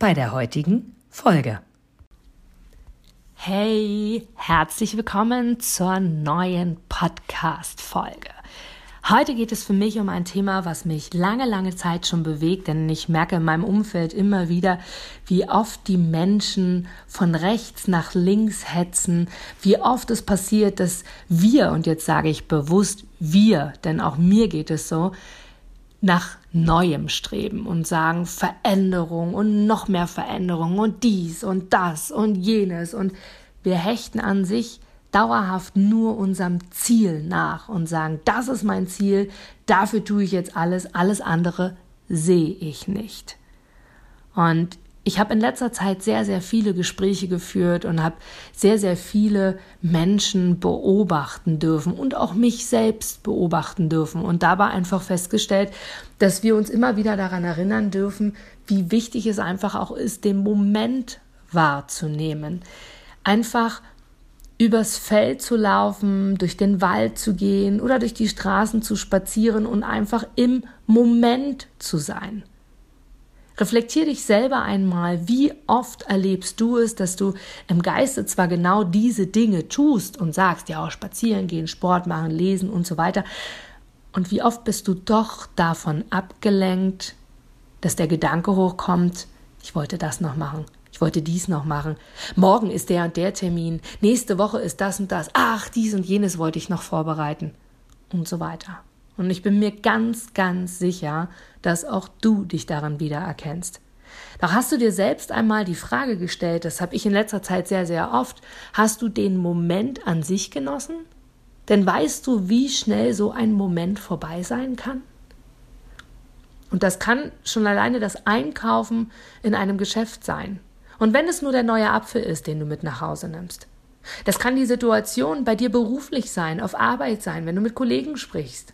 bei der heutigen Folge. Hey, herzlich willkommen zur neuen Podcast-Folge. Heute geht es für mich um ein Thema, was mich lange, lange Zeit schon bewegt, denn ich merke in meinem Umfeld immer wieder, wie oft die Menschen von rechts nach links hetzen, wie oft es passiert, dass wir, und jetzt sage ich bewusst wir, denn auch mir geht es so, nach Neuem streben und sagen Veränderung und noch mehr Veränderung und dies und das und jenes und wir hechten an sich dauerhaft nur unserem Ziel nach und sagen, das ist mein Ziel, dafür tue ich jetzt alles, alles andere sehe ich nicht. Und ich habe in letzter Zeit sehr, sehr viele Gespräche geführt und habe sehr, sehr viele Menschen beobachten dürfen und auch mich selbst beobachten dürfen und dabei einfach festgestellt, dass wir uns immer wieder daran erinnern dürfen, wie wichtig es einfach auch ist, den Moment wahrzunehmen. Einfach übers Feld zu laufen, durch den Wald zu gehen oder durch die Straßen zu spazieren und einfach im Moment zu sein. Reflektier dich selber einmal, wie oft erlebst du es, dass du im Geiste zwar genau diese Dinge tust und sagst, ja, spazieren gehen, Sport machen, lesen und so weiter, und wie oft bist du doch davon abgelenkt, dass der Gedanke hochkommt, ich wollte das noch machen, ich wollte dies noch machen, morgen ist der und der Termin, nächste Woche ist das und das, ach, dies und jenes wollte ich noch vorbereiten und so weiter. Und ich bin mir ganz, ganz sicher, dass auch du dich daran wiedererkennst. Doch hast du dir selbst einmal die Frage gestellt, das habe ich in letzter Zeit sehr, sehr oft, hast du den Moment an sich genossen? Denn weißt du, wie schnell so ein Moment vorbei sein kann? Und das kann schon alleine das Einkaufen in einem Geschäft sein. Und wenn es nur der neue Apfel ist, den du mit nach Hause nimmst. Das kann die Situation bei dir beruflich sein, auf Arbeit sein, wenn du mit Kollegen sprichst.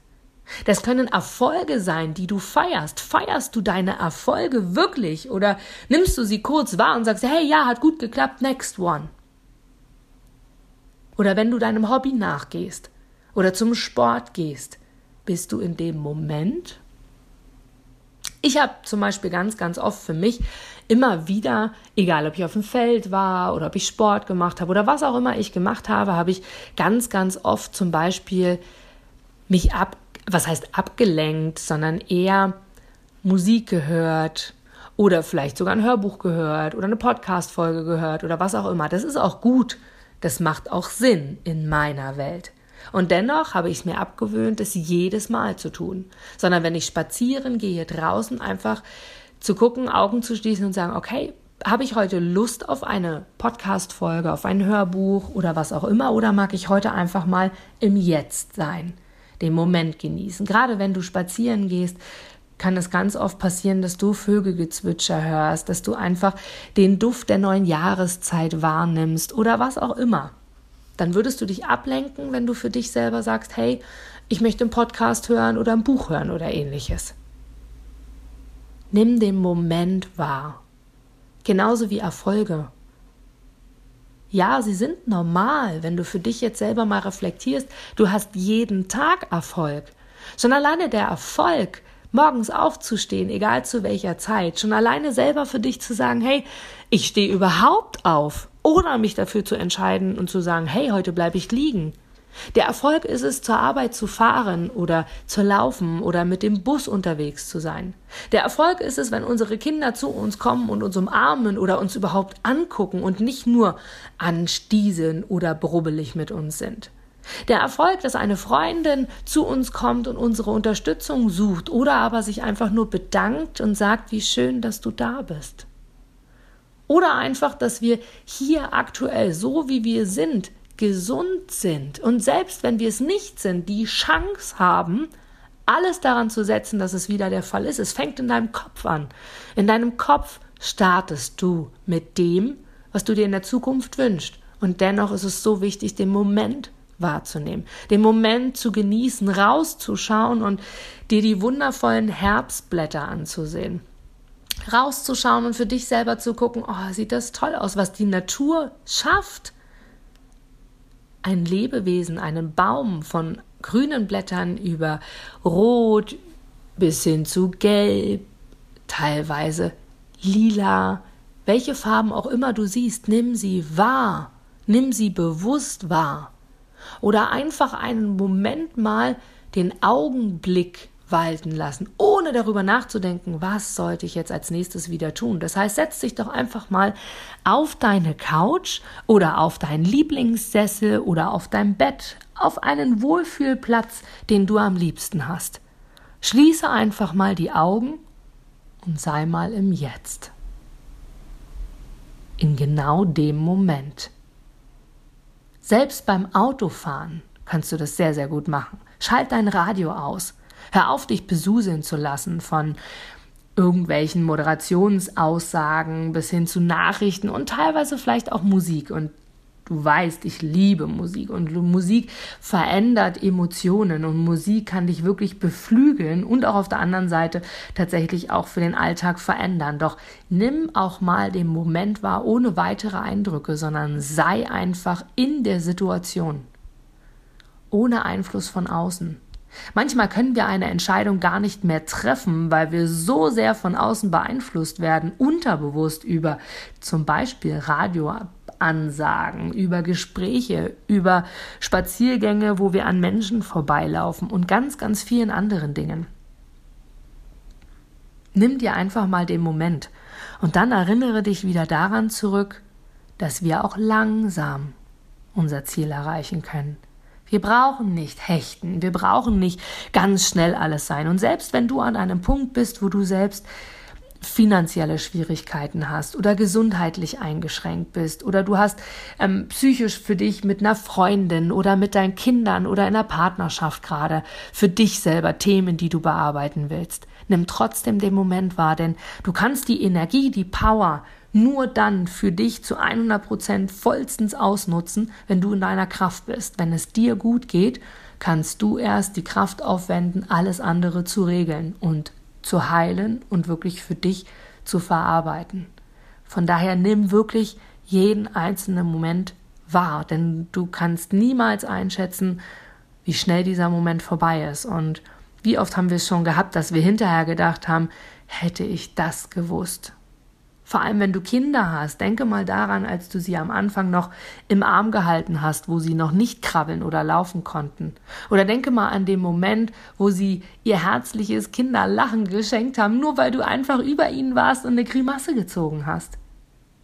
Das können Erfolge sein, die du feierst. Feierst du deine Erfolge wirklich oder nimmst du sie kurz wahr und sagst, hey, ja, hat gut geklappt, next one. Oder wenn du deinem Hobby nachgehst oder zum Sport gehst, bist du in dem Moment. Ich habe zum Beispiel ganz, ganz oft für mich immer wieder, egal ob ich auf dem Feld war oder ob ich Sport gemacht habe oder was auch immer ich gemacht habe, habe ich ganz, ganz oft zum Beispiel mich ab was heißt abgelenkt, sondern eher Musik gehört oder vielleicht sogar ein Hörbuch gehört oder eine Podcast-Folge gehört oder was auch immer. Das ist auch gut. Das macht auch Sinn in meiner Welt. Und dennoch habe ich es mir abgewöhnt, es jedes Mal zu tun. Sondern wenn ich spazieren gehe, draußen einfach zu gucken, Augen zu schließen und sagen, okay, habe ich heute Lust auf eine Podcast-Folge, auf ein Hörbuch oder was auch immer, oder mag ich heute einfach mal im Jetzt sein? Den Moment genießen. Gerade wenn du spazieren gehst, kann es ganz oft passieren, dass du Vögelgezwitscher hörst, dass du einfach den Duft der neuen Jahreszeit wahrnimmst oder was auch immer. Dann würdest du dich ablenken, wenn du für dich selber sagst, hey, ich möchte einen Podcast hören oder ein Buch hören oder ähnliches. Nimm den Moment wahr. Genauso wie Erfolge. Ja, sie sind normal, wenn du für dich jetzt selber mal reflektierst. Du hast jeden Tag Erfolg. Schon alleine der Erfolg, morgens aufzustehen, egal zu welcher Zeit, schon alleine selber für dich zu sagen, hey, ich stehe überhaupt auf, oder mich dafür zu entscheiden und zu sagen, hey, heute bleibe ich liegen. Der Erfolg ist es, zur Arbeit zu fahren oder zu laufen oder mit dem Bus unterwegs zu sein. Der Erfolg ist es, wenn unsere Kinder zu uns kommen und uns umarmen oder uns überhaupt angucken und nicht nur anstieseln oder brubbelig mit uns sind. Der Erfolg, dass eine Freundin zu uns kommt und unsere Unterstützung sucht oder aber sich einfach nur bedankt und sagt, wie schön, dass du da bist. Oder einfach, dass wir hier aktuell so wie wir sind gesund sind und selbst wenn wir es nicht sind, die Chance haben, alles daran zu setzen, dass es wieder der Fall ist. Es fängt in deinem Kopf an. In deinem Kopf startest du mit dem, was du dir in der Zukunft wünschst. Und dennoch ist es so wichtig, den Moment wahrzunehmen, den Moment zu genießen, rauszuschauen und dir die wundervollen Herbstblätter anzusehen. Rauszuschauen und für dich selber zu gucken, oh, sieht das toll aus, was die Natur schafft. Ein Lebewesen, einen Baum von grünen Blättern über Rot bis hin zu Gelb, teilweise lila, welche Farben auch immer du siehst, nimm sie wahr, nimm sie bewusst wahr. Oder einfach einen Moment mal den Augenblick walten lassen, ohne darüber nachzudenken, was sollte ich jetzt als nächstes wieder tun. Das heißt, setz dich doch einfach mal auf deine Couch oder auf deinen Lieblingssessel oder auf dein Bett, auf einen Wohlfühlplatz, den du am liebsten hast. Schließe einfach mal die Augen und sei mal im Jetzt. In genau dem Moment. Selbst beim Autofahren kannst du das sehr, sehr gut machen. Schalt dein Radio aus. Hör auf, dich besuseln zu lassen von irgendwelchen Moderationsaussagen bis hin zu Nachrichten und teilweise vielleicht auch Musik. Und Du weißt, ich liebe Musik und Musik verändert Emotionen und Musik kann dich wirklich beflügeln und auch auf der anderen Seite tatsächlich auch für den Alltag verändern. Doch nimm auch mal den Moment wahr ohne weitere Eindrücke, sondern sei einfach in der Situation. Ohne Einfluss von außen. Manchmal können wir eine Entscheidung gar nicht mehr treffen, weil wir so sehr von außen beeinflusst werden, unterbewusst über zum Beispiel Radioansagen, über Gespräche, über Spaziergänge, wo wir an Menschen vorbeilaufen und ganz, ganz vielen anderen Dingen. Nimm dir einfach mal den Moment und dann erinnere dich wieder daran zurück, dass wir auch langsam unser Ziel erreichen können. Wir brauchen nicht hechten, wir brauchen nicht ganz schnell alles sein. Und selbst wenn du an einem Punkt bist, wo du selbst finanzielle Schwierigkeiten hast oder gesundheitlich eingeschränkt bist oder du hast ähm, psychisch für dich mit einer Freundin oder mit deinen Kindern oder in einer Partnerschaft gerade für dich selber Themen, die du bearbeiten willst. Nimm trotzdem den Moment wahr, denn du kannst die Energie, die Power nur dann für dich zu 100 Prozent vollstens ausnutzen, wenn du in deiner Kraft bist. Wenn es dir gut geht, kannst du erst die Kraft aufwenden, alles andere zu regeln und zu heilen und wirklich für dich zu verarbeiten. Von daher nimm wirklich jeden einzelnen Moment wahr, denn du kannst niemals einschätzen, wie schnell dieser Moment vorbei ist. Und wie oft haben wir es schon gehabt, dass wir hinterher gedacht haben, hätte ich das gewusst. Vor allem, wenn du Kinder hast, denke mal daran, als du sie am Anfang noch im Arm gehalten hast, wo sie noch nicht krabbeln oder laufen konnten. Oder denke mal an den Moment, wo sie ihr herzliches Kinderlachen geschenkt haben, nur weil du einfach über ihnen warst und eine Grimasse gezogen hast.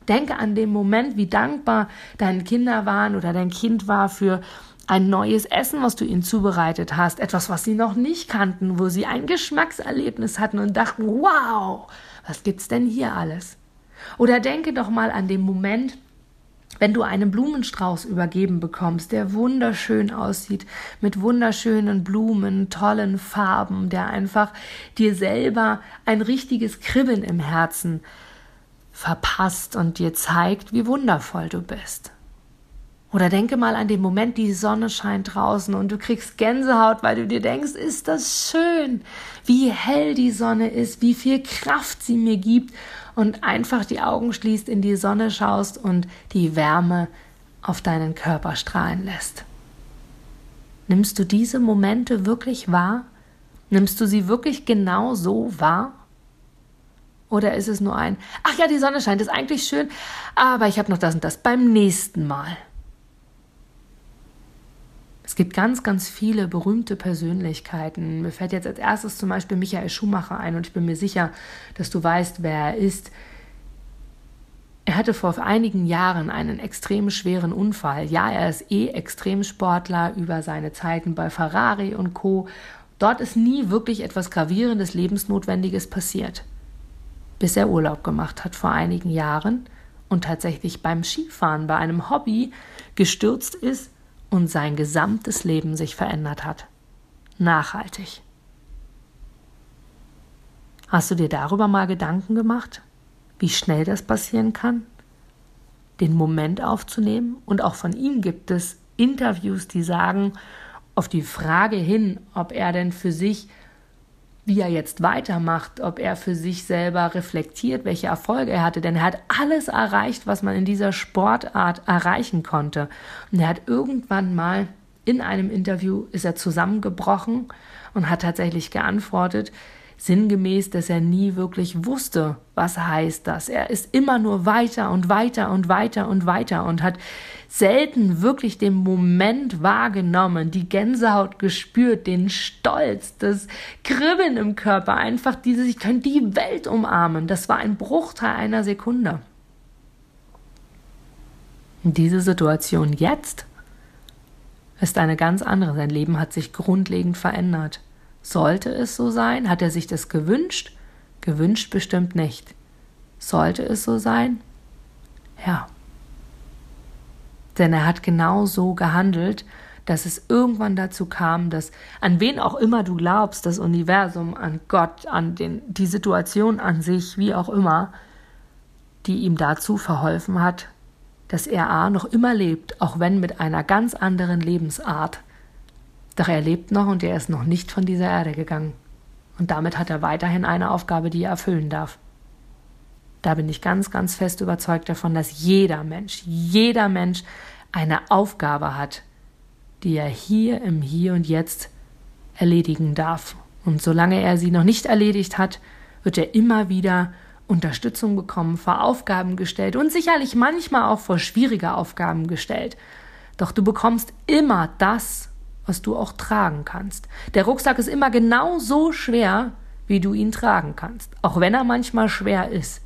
Denke an den Moment, wie dankbar deine Kinder waren oder dein Kind war für ein neues Essen, was du ihnen zubereitet hast, etwas, was sie noch nicht kannten, wo sie ein Geschmackserlebnis hatten und dachten, wow, was gibt's denn hier alles? Oder denke doch mal an den Moment, wenn du einen Blumenstrauß übergeben bekommst, der wunderschön aussieht, mit wunderschönen Blumen, tollen Farben, der einfach dir selber ein richtiges Kribbeln im Herzen verpasst und dir zeigt, wie wundervoll du bist. Oder denke mal an den Moment, die Sonne scheint draußen und du kriegst Gänsehaut, weil du dir denkst, ist das schön, wie hell die Sonne ist, wie viel Kraft sie mir gibt und einfach die Augen schließt, in die Sonne schaust und die Wärme auf deinen Körper strahlen lässt. Nimmst du diese Momente wirklich wahr? Nimmst du sie wirklich genau so wahr? Oder ist es nur ein, ach ja, die Sonne scheint, ist eigentlich schön, aber ich habe noch das und das beim nächsten Mal. Es gibt ganz, ganz viele berühmte Persönlichkeiten. Mir fällt jetzt als erstes zum Beispiel Michael Schumacher ein und ich bin mir sicher, dass du weißt, wer er ist. Er hatte vor einigen Jahren einen extrem schweren Unfall. Ja, er ist eh Extremsportler über seine Zeiten bei Ferrari und Co. Dort ist nie wirklich etwas Gravierendes, Lebensnotwendiges passiert. Bis er Urlaub gemacht hat vor einigen Jahren und tatsächlich beim Skifahren, bei einem Hobby, gestürzt ist und sein gesamtes Leben sich verändert hat. Nachhaltig. Hast du dir darüber mal Gedanken gemacht? wie schnell das passieren kann, den Moment aufzunehmen. Und auch von ihm gibt es Interviews, die sagen, auf die Frage hin, ob er denn für sich, wie er jetzt weitermacht, ob er für sich selber reflektiert, welche Erfolge er hatte, denn er hat alles erreicht, was man in dieser Sportart erreichen konnte. Und er hat irgendwann mal in einem Interview ist er zusammengebrochen und hat tatsächlich geantwortet, sinngemäß, dass er nie wirklich wusste, was heißt das. Er ist immer nur weiter und weiter und weiter und weiter und hat selten wirklich den Moment wahrgenommen, die Gänsehaut gespürt, den Stolz, das Kribbeln im Körper, einfach dieses, ich könnte die Welt umarmen. Das war ein Bruchteil einer Sekunde. Und diese Situation jetzt ist eine ganz andere. Sein Leben hat sich grundlegend verändert. Sollte es so sein? Hat er sich das gewünscht? Gewünscht bestimmt nicht. Sollte es so sein? Ja. Denn er hat genau so gehandelt, dass es irgendwann dazu kam, dass an wen auch immer du glaubst, das Universum, an Gott, an den, die Situation an sich, wie auch immer, die ihm dazu verholfen hat, dass er A noch immer lebt, auch wenn mit einer ganz anderen Lebensart doch er lebt noch und er ist noch nicht von dieser Erde gegangen. Und damit hat er weiterhin eine Aufgabe, die er erfüllen darf. Da bin ich ganz, ganz fest überzeugt davon, dass jeder Mensch, jeder Mensch eine Aufgabe hat, die er hier im Hier und Jetzt erledigen darf. Und solange er sie noch nicht erledigt hat, wird er immer wieder Unterstützung bekommen, vor Aufgaben gestellt und sicherlich manchmal auch vor schwierige Aufgaben gestellt. Doch du bekommst immer das, was du auch tragen kannst. Der Rucksack ist immer genau so schwer, wie du ihn tragen kannst, auch wenn er manchmal schwer ist.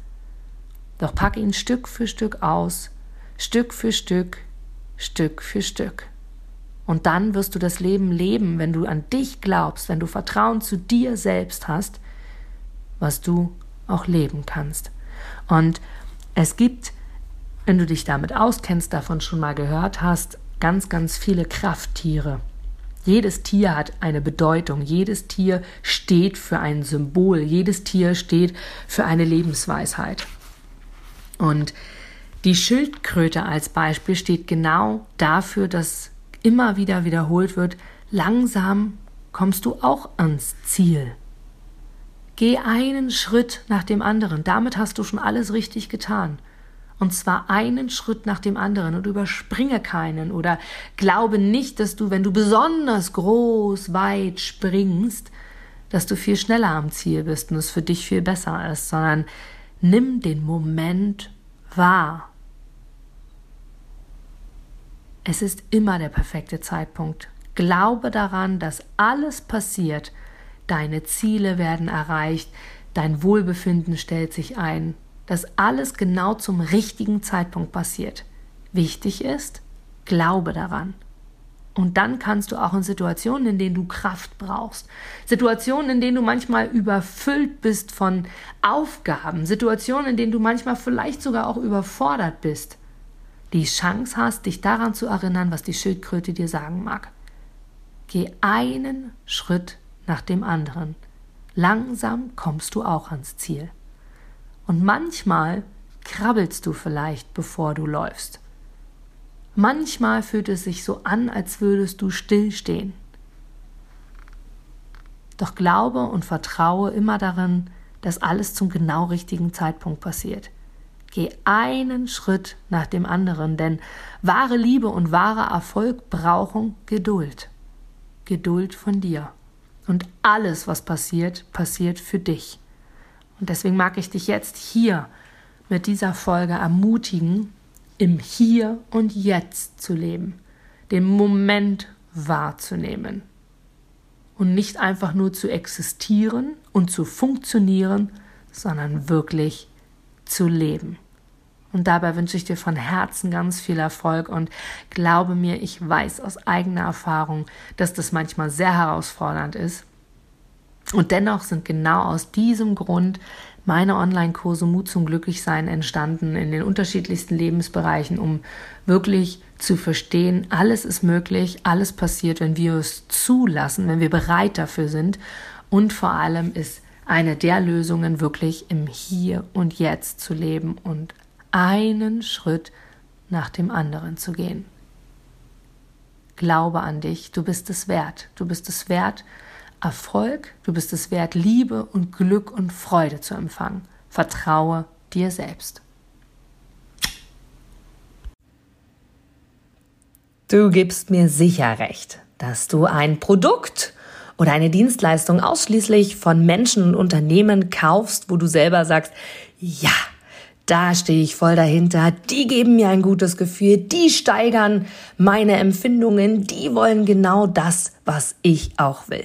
Doch pack ihn Stück für Stück aus, Stück für Stück, Stück für Stück. Und dann wirst du das Leben leben, wenn du an dich glaubst, wenn du Vertrauen zu dir selbst hast, was du auch leben kannst. Und es gibt, wenn du dich damit auskennst, davon schon mal gehört hast, ganz, ganz viele Krafttiere. Jedes Tier hat eine Bedeutung, jedes Tier steht für ein Symbol, jedes Tier steht für eine Lebensweisheit. Und die Schildkröte als Beispiel steht genau dafür, dass immer wieder wiederholt wird, langsam kommst du auch ans Ziel. Geh einen Schritt nach dem anderen, damit hast du schon alles richtig getan und zwar einen Schritt nach dem anderen und überspringe keinen oder glaube nicht, dass du, wenn du besonders groß, weit springst, dass du viel schneller am Ziel bist und es für dich viel besser ist, sondern nimm den Moment wahr. Es ist immer der perfekte Zeitpunkt. Glaube daran, dass alles passiert. Deine Ziele werden erreicht, dein Wohlbefinden stellt sich ein, dass alles genau zum richtigen Zeitpunkt passiert. Wichtig ist, glaube daran. Und dann kannst du auch in Situationen, in denen du Kraft brauchst, Situationen, in denen du manchmal überfüllt bist von Aufgaben, Situationen, in denen du manchmal vielleicht sogar auch überfordert bist, die Chance hast, dich daran zu erinnern, was die Schildkröte dir sagen mag. Geh einen Schritt nach dem anderen. Langsam kommst du auch ans Ziel. Und manchmal krabbelst du vielleicht, bevor du läufst. Manchmal fühlt es sich so an, als würdest du stillstehen. Doch glaube und vertraue immer darin, dass alles zum genau richtigen Zeitpunkt passiert. Geh einen Schritt nach dem anderen, denn wahre Liebe und wahrer Erfolg brauchen Geduld. Geduld von dir. Und alles, was passiert, passiert für dich. Und deswegen mag ich dich jetzt hier mit dieser Folge ermutigen, im Hier und Jetzt zu leben, den Moment wahrzunehmen und nicht einfach nur zu existieren und zu funktionieren, sondern wirklich zu leben. Und dabei wünsche ich dir von Herzen ganz viel Erfolg und glaube mir, ich weiß aus eigener Erfahrung, dass das manchmal sehr herausfordernd ist. Und dennoch sind genau aus diesem Grund meine Online-Kurse Mut zum Glücklichsein entstanden in den unterschiedlichsten Lebensbereichen, um wirklich zu verstehen, alles ist möglich, alles passiert, wenn wir es zulassen, wenn wir bereit dafür sind und vor allem ist eine der Lösungen wirklich im Hier und Jetzt zu leben und einen Schritt nach dem anderen zu gehen. Glaube an dich, du bist es wert. Du bist es wert, Erfolg, du bist es wert, Liebe und Glück und Freude zu empfangen. Vertraue dir selbst. Du gibst mir sicher recht, dass du ein Produkt oder eine Dienstleistung ausschließlich von Menschen und Unternehmen kaufst, wo du selber sagst, ja, da stehe ich voll dahinter, die geben mir ein gutes Gefühl, die steigern meine Empfindungen, die wollen genau das, was ich auch will.